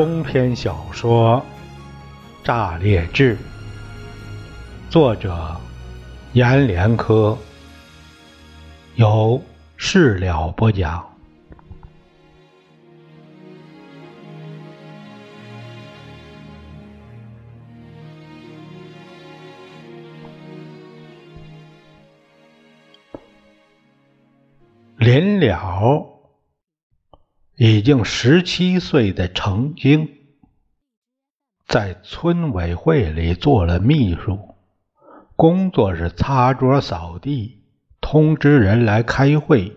中篇小说《炸裂志》，作者阎连科，由事了播讲。临了。已经十七岁的程京，在村委会里做了秘书，工作是擦桌扫地、通知人来开会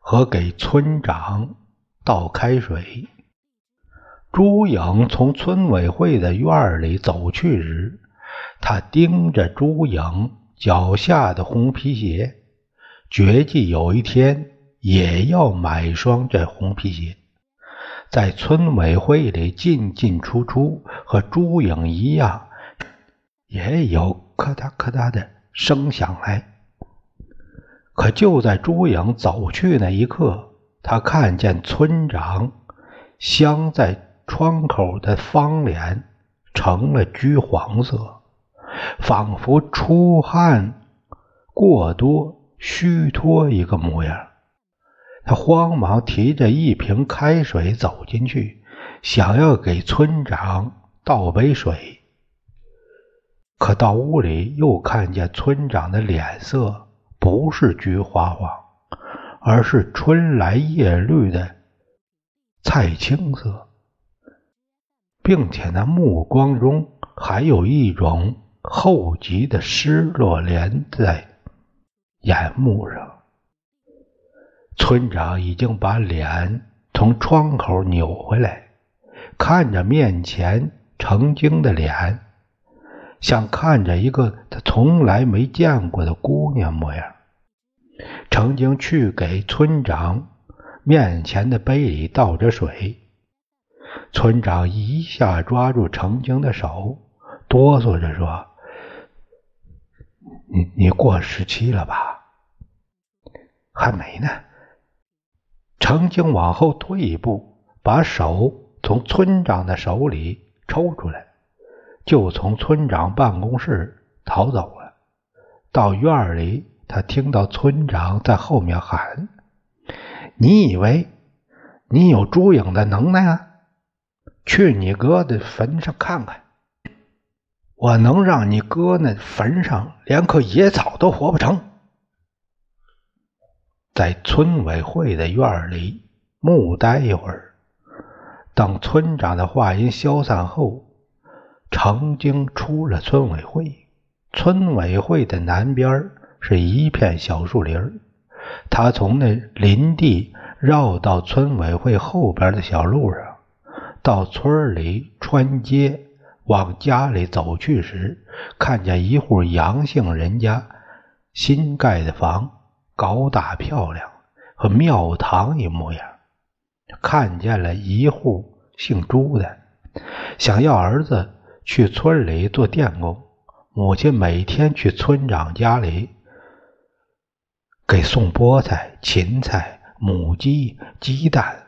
和给村长倒开水。朱颖从村委会的院里走去时，他盯着朱颖脚下的红皮鞋，决计有一天。也要买双这红皮鞋，在村委会里进进出出，和朱颖一样，也有咔嗒咔嗒的声响来。可就在朱颖走去那一刻，他看见村长镶在窗口的方脸成了橘黄色，仿佛出汗过多虚脱一个模样。他慌忙提着一瓶开水走进去，想要给村长倒杯水。可到屋里又看见村长的脸色不是橘花黄，而是春来叶绿的菜青色，并且那目光中还有一种厚积的失落连在眼目上。村长已经把脸从窗口扭回来，看着面前成精的脸，像看着一个他从来没见过的姑娘模样。程经去给村长面前的杯里倒着水，村长一下抓住程晶的手，哆嗦着说：“你你过十七了吧？还没呢。”程经往后退一步，把手从村长的手里抽出来，就从村长办公室逃走了。到院里，他听到村长在后面喊：“你以为你有朱颖的能耐啊？去你哥的坟上看看，我能让你哥那坟上连棵野草都活不成。”在村委会的院里木待一会儿，等村长的话音消散后，程经出了村委会。村委会的南边是一片小树林他从那林地绕到村委会后边的小路上，到村里穿街往家里走去时，看见一户杨姓人家新盖的房。高大漂亮，和庙堂一模样。看见了一户姓朱的，想要儿子去村里做电工。母亲每天去村长家里给送菠菜、芹菜、母鸡、鸡蛋，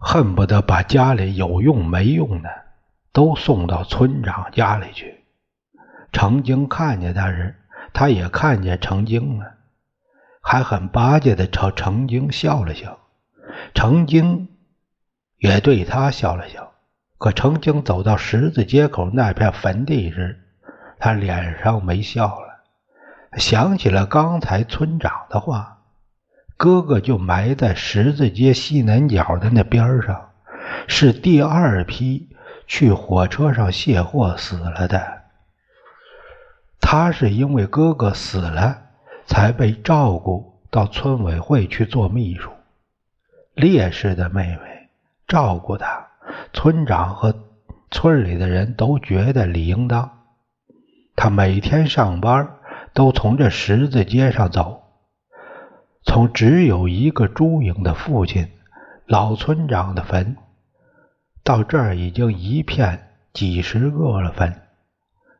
恨不得把家里有用没用的都送到村长家里去。程经看见他时，他也看见程经了。还很巴结的朝程经笑了笑，程经也对他笑了笑。可程经走到十字街口那片坟地时，他脸上没笑了，想起了刚才村长的话：哥哥就埋在十字街西南角的那边上，是第二批去火车上卸货死了的。他是因为哥哥死了。才被照顾到村委会去做秘书，烈士的妹妹照顾他，村长和村里的人都觉得理应当。他每天上班都从这十字街上走，从只有一个朱颖的父亲老村长的坟，到这儿已经一片几十个了坟，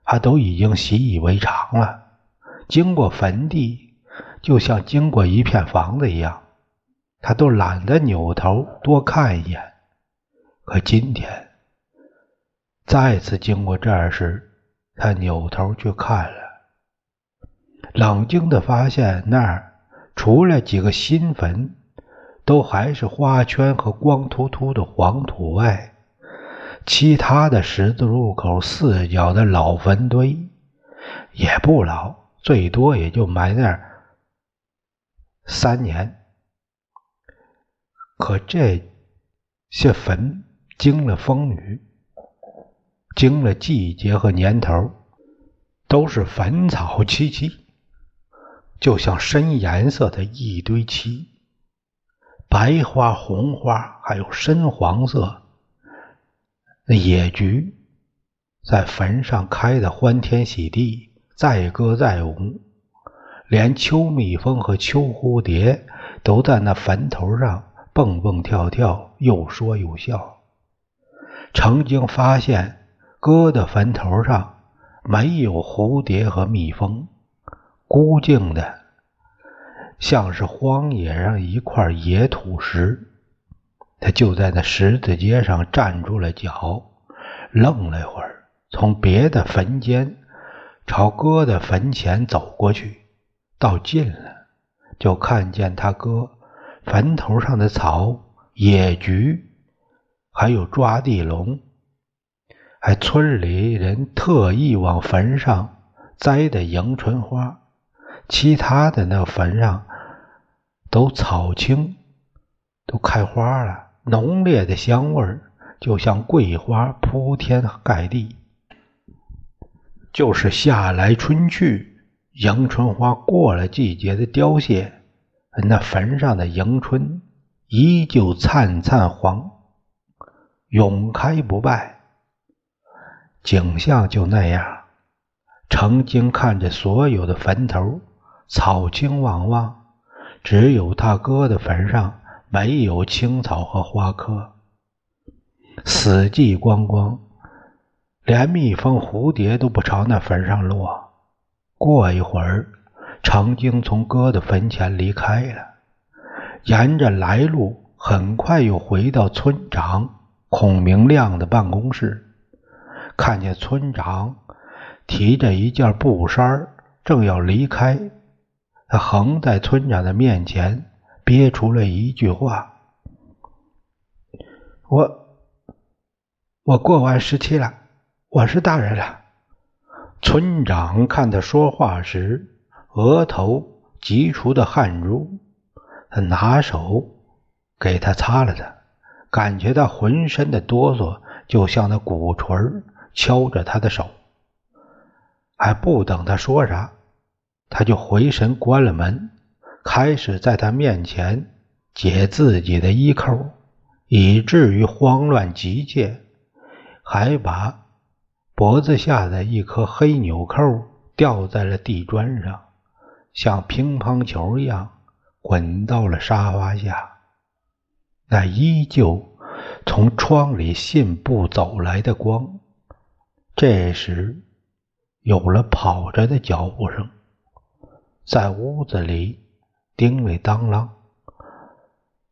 他都已经习以为常了。经过坟地，就像经过一片房子一样，他都懒得扭头多看一眼。可今天再次经过这儿时，他扭头去看了，冷静的发现那儿除了几个新坟，都还是花圈和光秃秃的黄土外，其他的十字路口四角的老坟堆也不老，最多也就埋那儿三年。可这些坟经了风雨，经了季节和年头，都是坟草萋萋，就像深颜色的一堆漆，白花、红花，还有深黄色。那野菊在坟上开的欢天喜地，载歌载舞，连秋蜜蜂和秋蝴蝶都在那坟头上。蹦蹦跳跳，又说又笑。曾经发现哥的坟头上没有蝴蝶和蜜蜂，孤静的，像是荒野上一块野土石。他就在那十字街上站住了脚，愣了一会儿，从别的坟间朝哥的坟前走过去。到近了，就看见他哥。坟头上的草、野菊，还有抓地龙，还村里人特意往坟上栽的迎春花，其他的那坟上都草青，都开花了，浓烈的香味儿就像桂花铺天盖地，就是夏来春去，迎春花过了季节的凋谢。那坟上的迎春依旧灿灿黄，永开不败。景象就那样。程经看着所有的坟头，草青旺旺，只有他哥的坟上没有青草和花科，死寂光光，连蜜蜂、蝴蝶都不朝那坟上落。过一会儿。程经从哥的坟前离开了，沿着来路，很快又回到村长孔明亮的办公室，看见村长提着一件布衫正要离开，他横在村长的面前，憋出了一句话：“我我过完十七了，我是大人了。”村长看他说话时。额头急出的汗珠，他拿手给他擦了擦，感觉到浑身的哆嗦，就像那鼓槌敲着他的手。还不等他说啥，他就回神关了门，开始在他面前解自己的衣扣，以至于慌乱急切，还把脖子下的一颗黑纽扣掉在了地砖上。像乒乓球一样滚到了沙发下，那依旧从窗里信步走来的光。这时有了跑着的脚步声，在屋子里叮里当啷，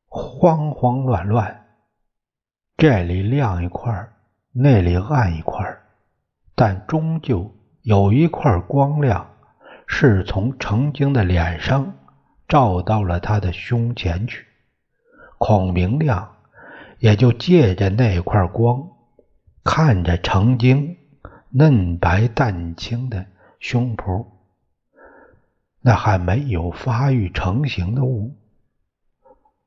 慌慌乱乱，这里亮一块，那里暗一块，但终究有一块光亮。是从程经的脸上照到了他的胸前去，孔明亮也就借着那块光，看着程经嫩白淡青的胸脯，那还没有发育成型的物，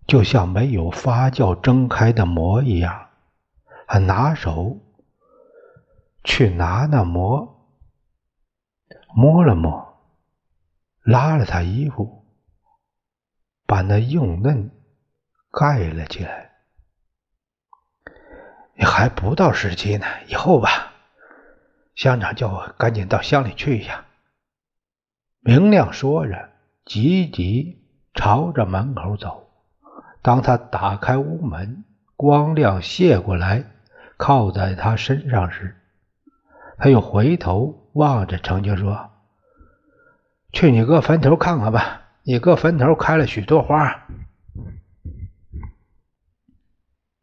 就像没有发酵蒸开的馍一样，还拿手去拿那馍，摸了摸。拉了他衣服，把那硬嫩盖了起来。你还不到时期呢，以后吧。乡长叫我赶紧到乡里去一下。明亮说着，急急朝着门口走。当他打开屋门，光亮泻过来，靠在他身上时，他又回头望着程经说。去你哥坟头看看吧，你哥坟头开了许多花。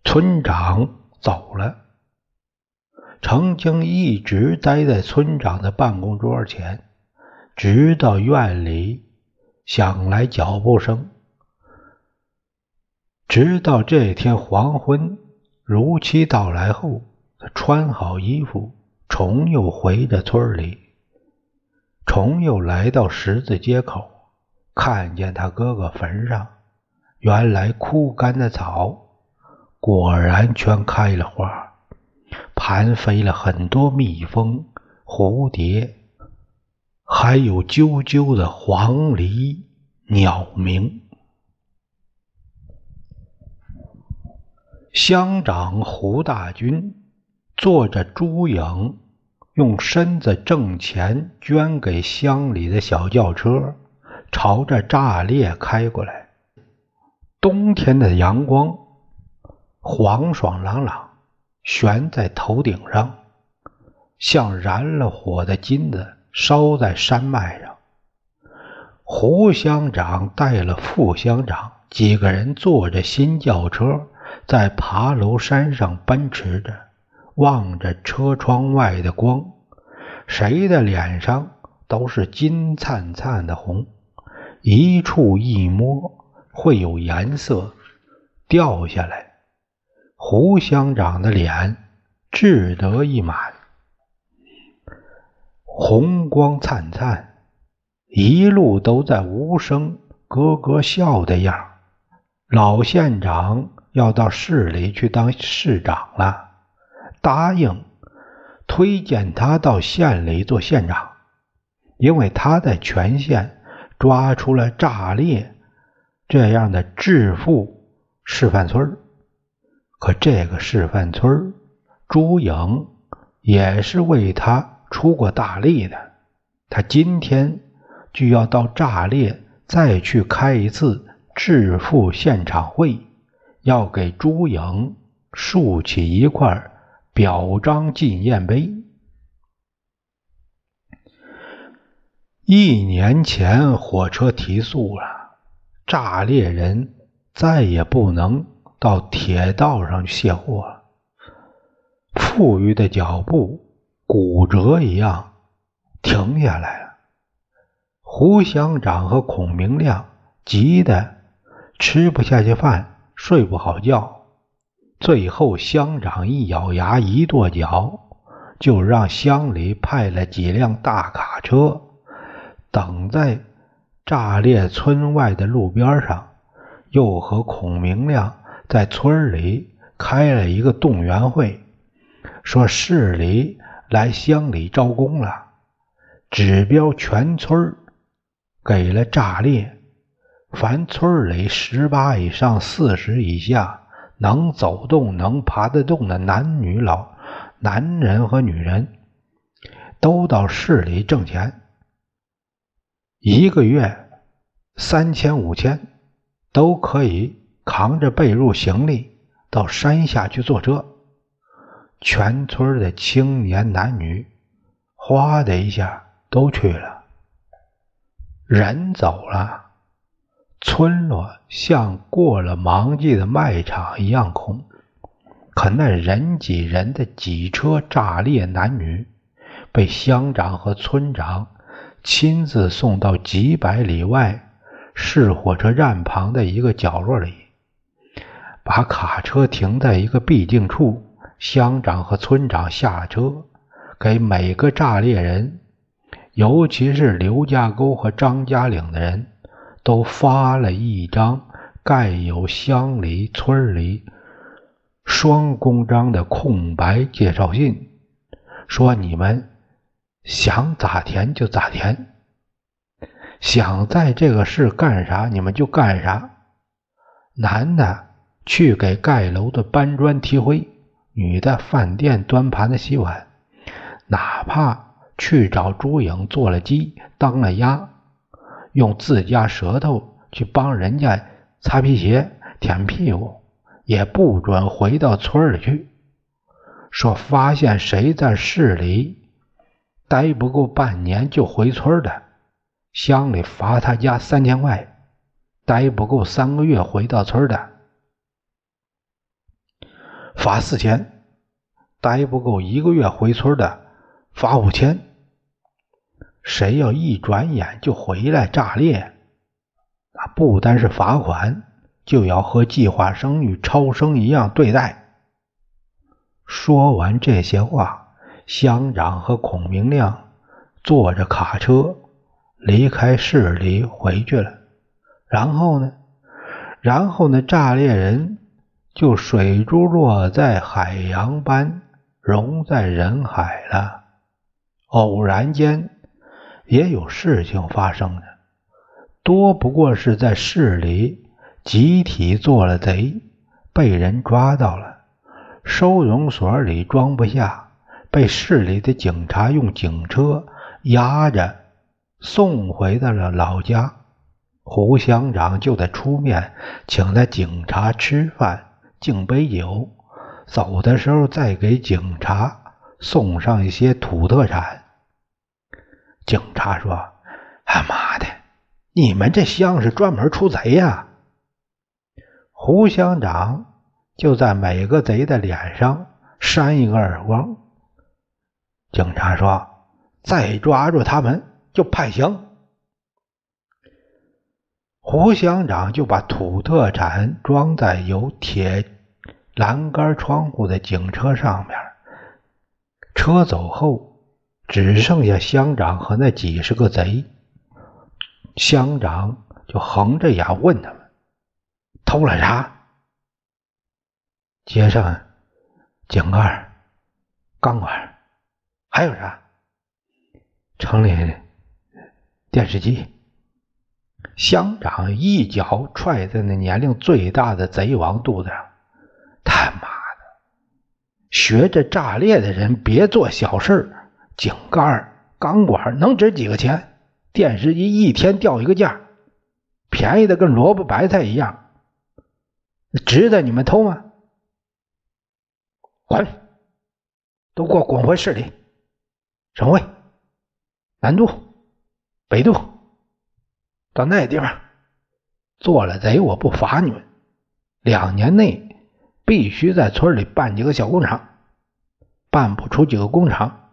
村长走了。程经一直待在村长的办公桌前，直到院里响来脚步声。直到这天黄昏如期到来后，他穿好衣服，重又回着村里。重又来到十字街口，看见他哥哥坟上，原来枯干的草，果然全开了花。盘飞了很多蜜蜂、蝴蝶，还有啾啾的黄鹂鸟鸣。乡长胡大军坐着朱影用身子挣钱捐给乡里的小轿车，朝着炸裂开过来。冬天的阳光黄爽朗朗。悬在头顶上，像燃了火的金子烧在山脉上。胡乡长带了副乡长几个人坐着新轿车，在爬楼山上奔驰着，望着车窗外的光，谁的脸上都是金灿灿的红，一触一摸会有颜色掉下来。胡乡长的脸志得意满，红光灿灿，一路都在无声咯咯笑的样老县长要到市里去当市长了，答应推荐他到县里做县长，因为他在全县抓出了炸裂这样的致富示范村可这个示范村朱颖也是为他出过大力的。他今天就要到炸裂再去开一次致富现场会，要给朱颖竖起一块表彰纪念碑。一年前火车提速了，炸裂人再也不能。到铁道上去卸货了，富裕的脚步骨折一样停下来了。胡乡长和孔明亮急得吃不下去饭，睡不好觉。最后，乡长一咬牙，一跺脚，就让乡里派了几辆大卡车，等在炸裂村外的路边上，又和孔明亮。在村里开了一个动员会，说市里来乡里招工了，指标全村给了炸裂，凡村里十八以上、四十以下能走动、能爬得动的男女老男人和女人，都到市里挣钱，一个月三千、五千都可以。扛着被褥行李到山下去坐车，全村的青年男女哗的一下都去了。人走了，村落像过了忙季的卖场一样空。可那人挤人的几车炸裂男女，被乡长和村长亲自送到几百里外市火车站旁的一个角落里。把卡车停在一个必经处，乡长和村长下车，给每个炸裂人，尤其是刘家沟和张家岭的人，都发了一张盖有乡里、村里双公章的空白介绍信，说你们想咋填就咋填，想在这个市干啥你们就干啥，男的。去给盖楼的搬砖提灰，女的饭店端盘子洗碗，哪怕去找朱颖做了鸡当了鸭，用自家舌头去帮人家擦皮鞋舔屁股，也不准回到村里去。说发现谁在市里待不够半年就回村的，乡里罚他家三千块；待不够三个月回到村的。罚四千，待不够一个月回村的罚五千。谁要一转眼就回来炸裂，那不单是罚款，就要和计划生育超生一样对待。说完这些话，乡长和孔明亮坐着卡车离开市里回去了。然后呢？然后呢？炸裂人就水珠落在海洋般融在人海了。偶然间。也有事情发生的，多不过是在市里集体做了贼，被人抓到了，收容所里装不下，被市里的警察用警车押着送回到了老家。胡乡长就得出面请那警察吃饭，敬杯酒，走的时候再给警察送上一些土特产。警察说：“他妈的，你们这乡是专门出贼呀！”胡乡长就在每个贼的脸上扇一个耳光。警察说：“再抓住他们就判刑。”胡乡长就把土特产装在有铁栏杆窗户的警车上面。车走后。只剩下乡长和那几十个贼，乡长就横着眼问他们：“偷了啥？”街上井盖、钢管，还有啥？城里电视机。乡长一脚踹在那年龄最大的贼王肚子上：“他妈的，学着炸裂的人别做小事儿井盖、钢管能值几个钱？电视机一天掉一个价，便宜的跟萝卜白菜一样，值得你们偷吗？滚！都给我滚回市里！省会、南渡、北渡，到那地方做了贼，我不罚你们。两年内必须在村里办几个小工厂，办不出几个工厂。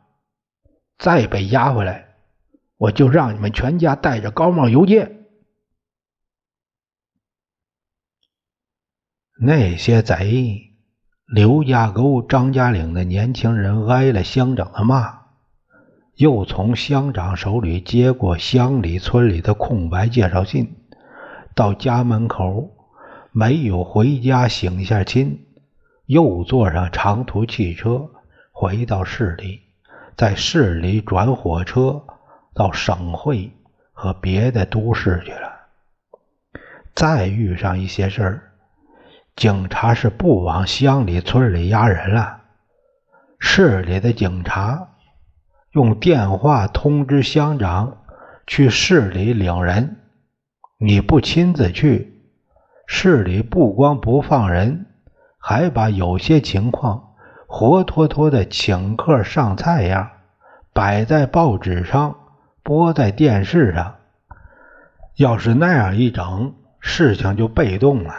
再被押回来，我就让你们全家戴着高帽游街。那些贼，刘家沟、张家岭的年轻人挨了乡长的骂，又从乡长手里接过乡里村里的空白介绍信，到家门口没有回家省下亲，又坐上长途汽车回到市里。在市里转火车到省会和别的都市去了。再遇上一些事儿，警察是不往乡里村里押人了。市里的警察用电话通知乡长去市里领人，你不亲自去，市里不光不放人，还把有些情况。活脱脱的请客上菜样，摆在报纸上，播在电视上。要是那样一整，事情就被动了。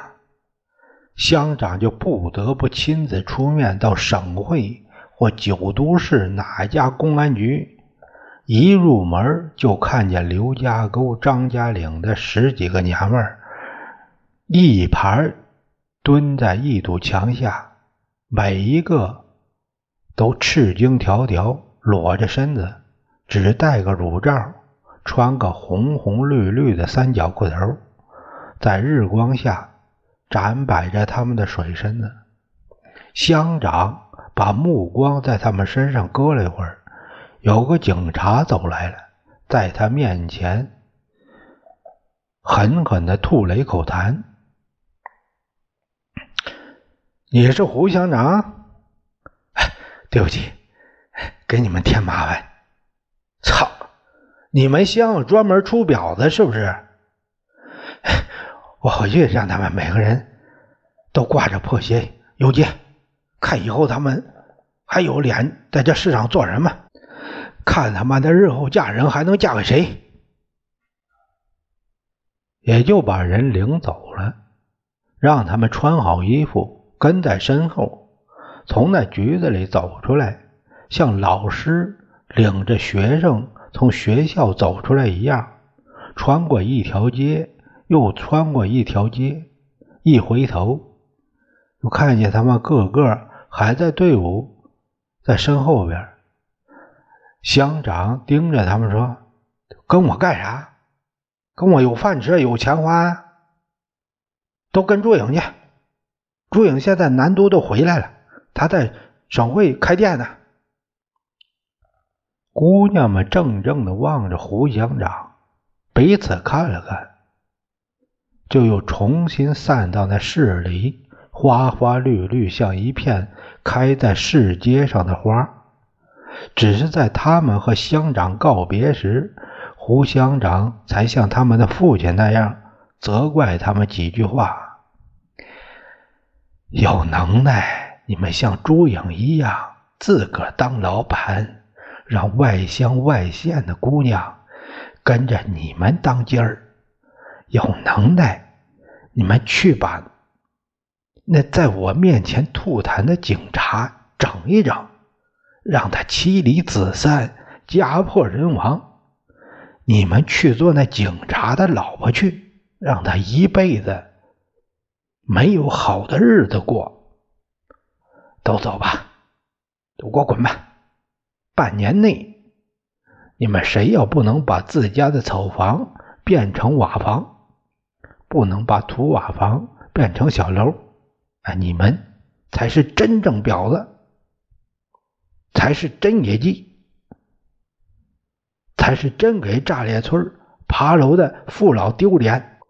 乡长就不得不亲自出面到省会或九都市哪家公安局。一入门就看见刘家沟、张家岭的十几个娘们儿，一排蹲在一堵墙下。每一个都赤精条条，裸着身子，只戴个乳罩，穿个红红绿绿的三角裤头，在日光下展摆着他们的水身子。乡长把目光在他们身上搁了一会儿，有个警察走来了，在他面前狠狠的吐了一口痰。你是胡乡长？对不起，给你们添麻烦。操！你们乡专门出婊子是不是？我回去让他们每个人都挂着破鞋游街，看以后他们还有脸在这世上做什么？看他妈的日后嫁人还能嫁给谁？也就把人领走了，让他们穿好衣服。跟在身后，从那局子里走出来，像老师领着学生从学校走出来一样，穿过一条街，又穿过一条街，一回头，就看见他们个个还在队伍在身后边。乡长盯着他们说：“跟我干啥？跟我有饭吃，有钱花。都跟朱颖去。朱颖现在南都都回来了。”他在省会开店呢。姑娘们怔怔的望着胡乡长，彼此看了看，就又重新散到那市里，花花绿绿，像一片开在市街上的花。只是在他们和乡长告别时，胡乡长才像他们的父亲那样责怪他们几句话：“有能耐。”你们像朱颖一样自个儿当老板，让外乡外县的姑娘跟着你们当劲儿。有能耐，你们去把那在我面前吐痰的警察整一整，让他妻离子散、家破人亡。你们去做那警察的老婆去，让他一辈子没有好的日子过。都走吧，都给我滚吧！半年内，你们谁要不能把自家的草房变成瓦房，不能把土瓦房变成小楼，啊，你们才是真正婊子，才是真野鸡，才是真给炸裂村爬楼的父老丢脸，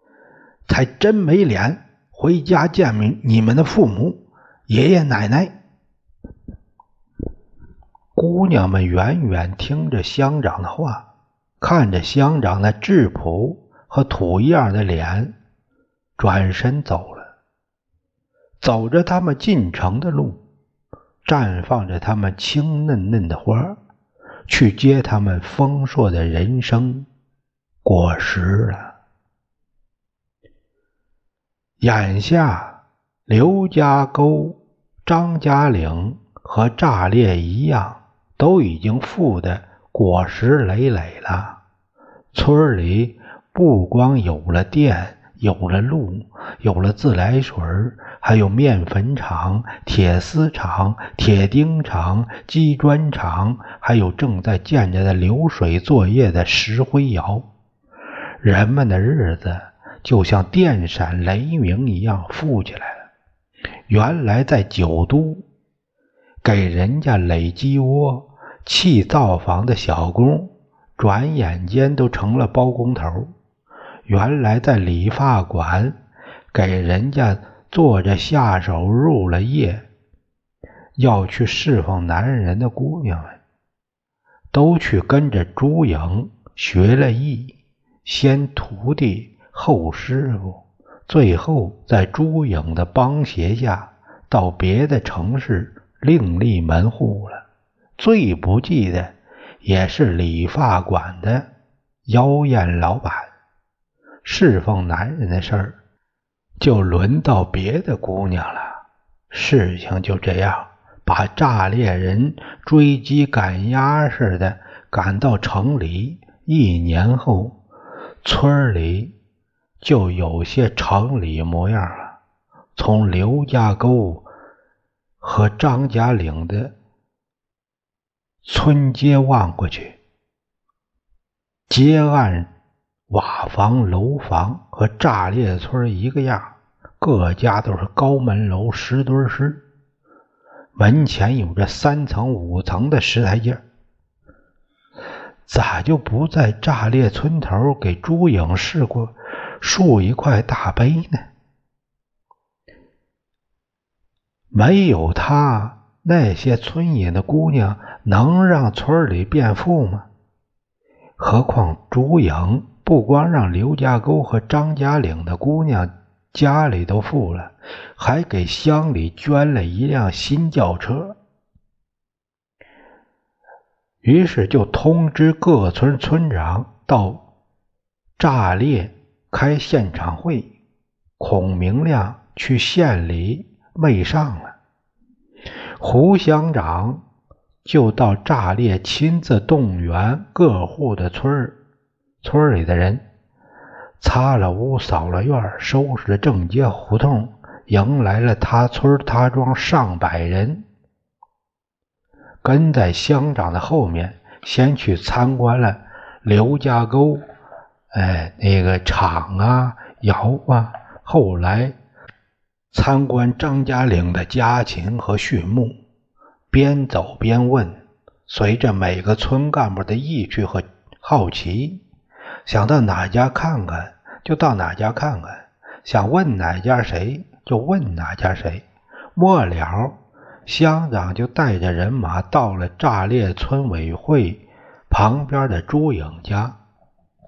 才真没脸回家见你你们的父母、爷爷奶奶。姑娘们远远听着乡长的话，看着乡长那质朴和土一样的脸，转身走了。走着他们进城的路，绽放着他们青嫩嫩的花，去接他们丰硕的人生果实了。眼下，刘家沟、张家岭和炸裂一样。都已经富得果实累累了。村里不光有了电，有了路，有了自来水，还有面粉厂、铁丝厂、铁钉厂、机砖厂，还有正在建着的流水作业的石灰窑。人们的日子就像电闪雷鸣一样富起来了。原来在九都给人家垒鸡窝。砌灶房的小工，转眼间都成了包工头。原来在理发馆给人家做着下手入了夜，要去侍奉男人的姑娘们，都去跟着朱颖学了艺，先徒弟后师傅，最后在朱颖的帮协下，到别的城市另立门户了。最不济的也是理发馆的妖艳老板，侍奉男人的事儿就轮到别的姑娘了。事情就这样，把炸裂人追击赶鸭似的赶到城里。一年后，村里就有些城里模样了。从刘家沟和张家岭的。村街望过去，街岸瓦房、楼房和炸裂村一个样，各家都是高门楼、石墩式，门前有着三层、五层的石台阶。咋就不在炸裂村头给朱颖试过竖一块大碑呢？没有他。那些村野的姑娘能让村里变富吗？何况朱颖不光让刘家沟和张家岭的姑娘家里都富了，还给乡里捐了一辆新轿车。于是就通知各村村长到炸裂开现场会，孔明亮去县里媚上了。胡乡长就到炸裂，亲自动员各户的村儿、村里的人，擦了屋、扫了院，收拾了正街胡同，迎来了他村他庄上百人，跟在乡长的后面，先去参观了刘家沟，哎，那个厂啊、窑啊，后来。参观张家岭的家禽和畜牧，边走边问，随着每个村干部的意趣和好奇，想到哪家看看就到哪家看看，想问哪家谁就问哪家谁。末了，乡长就带着人马到了炸裂村委会旁边的朱颖家，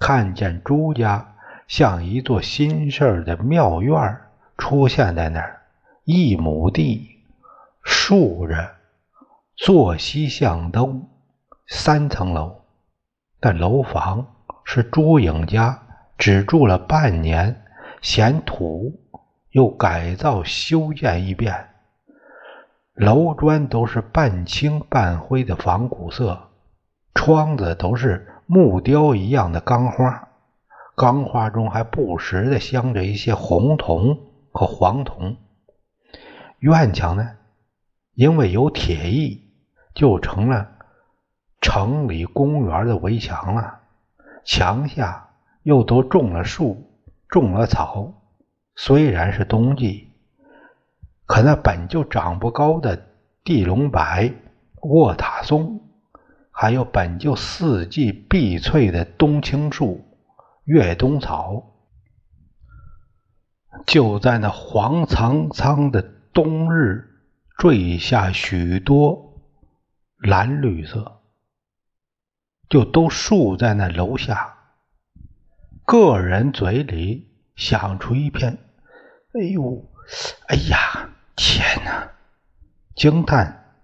看见朱家像一座新式的庙院儿。出现在那儿，一亩地，竖着坐西向东，三层楼。但楼房是朱颖家只住了半年，嫌土，又改造修建一遍。楼砖都是半青半灰的仿古色，窗子都是木雕一样的钢花，钢花中还不时的镶着一些红铜。和黄铜院墙呢，因为有铁艺，就成了城里公园的围墙了。墙下又都种了树，种了草。虽然是冬季，可那本就长不高的地龙柏、卧塔松，还有本就四季碧翠的冬青树、越冬草。就在那黄苍苍的冬日，坠下许多蓝绿色，就都竖在那楼下。个人嘴里响出一片“哎呦，哎呀，天哪！”惊叹，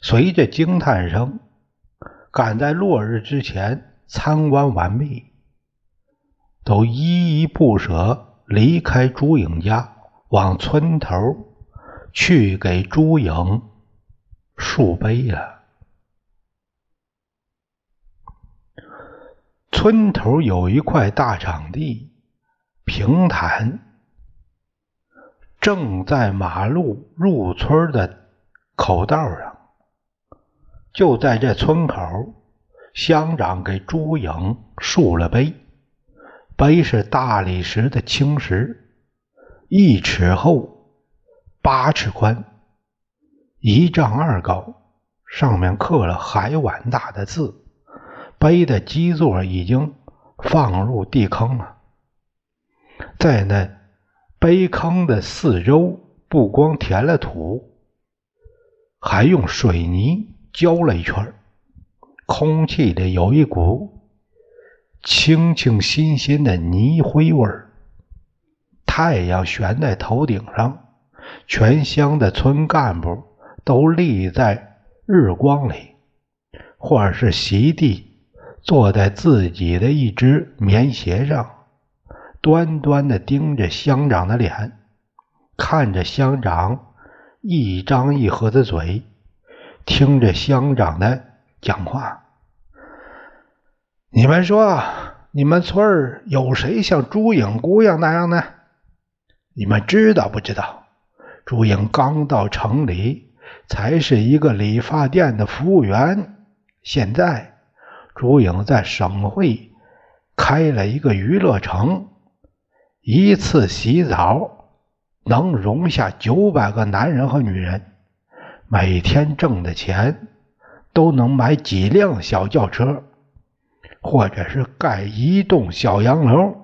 随着惊叹声，赶在落日之前参观完毕，都依依不舍。离开朱颖家，往村头去给朱颖树碑了。村头有一块大场地，平坦，正在马路入村的口道上。就在这村口，乡长给朱颖树了碑。碑是大理石的青石，一尺厚，八尺宽，一丈二高，上面刻了海碗大的字。碑的基座已经放入地坑了，在那碑坑的四周，不光填了土，还用水泥浇了一圈，空气里有一股。清清新新的泥灰味儿，太阳悬在头顶上，全乡的村干部都立在日光里，或者是席地坐在自己的一只棉鞋上，端端的盯着乡长的脸，看着乡长一张一合的嘴，听着乡长的讲话。你们说，你们村儿有谁像朱颖姑娘那样呢？你们知道不知道？朱颖刚到城里，才是一个理发店的服务员。现在，朱颖在省会开了一个娱乐城，一次洗澡能容下九百个男人和女人，每天挣的钱都能买几辆小轿车。或者是盖一栋小洋楼，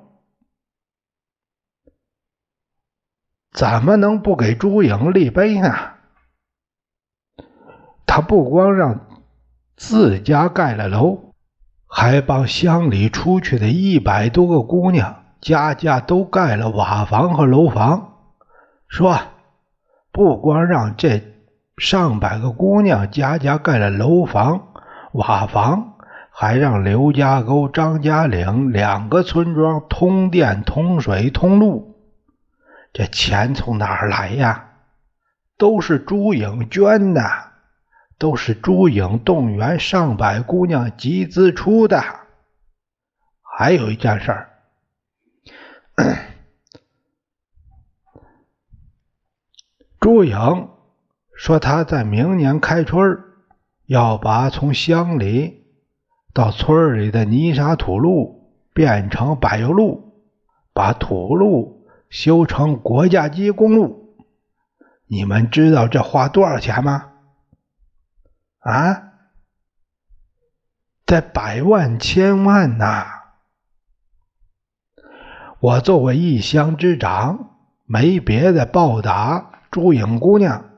怎么能不给朱颖立碑呢？他不光让自家盖了楼，还帮乡里出去的一百多个姑娘家家都盖了瓦房和楼房。说，不光让这上百个姑娘家家盖了楼房、瓦房。还让刘家沟、张家岭两个村庄通电、通水、通路，这钱从哪儿来呀？都是朱颖捐的，都是朱颖动员上百姑娘集资出的。还有一件事儿，朱颖说他在明年开春要把从乡里到村里的泥沙土路变成柏油路，把土路修成国家级公路。你们知道这花多少钱吗？啊，在百万千万呐！我作为一乡之长，没别的报答朱颖姑娘，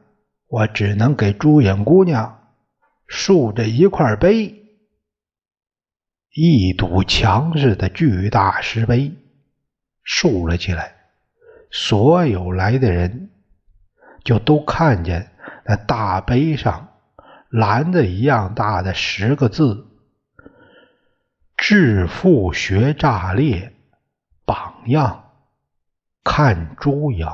我只能给朱颖姑娘。竖着一块碑，一堵墙似的巨大石碑，竖了起来。所有来的人就都看见那大碑上蓝的一样大的十个字：“致富学炸裂，榜样看朱颖。”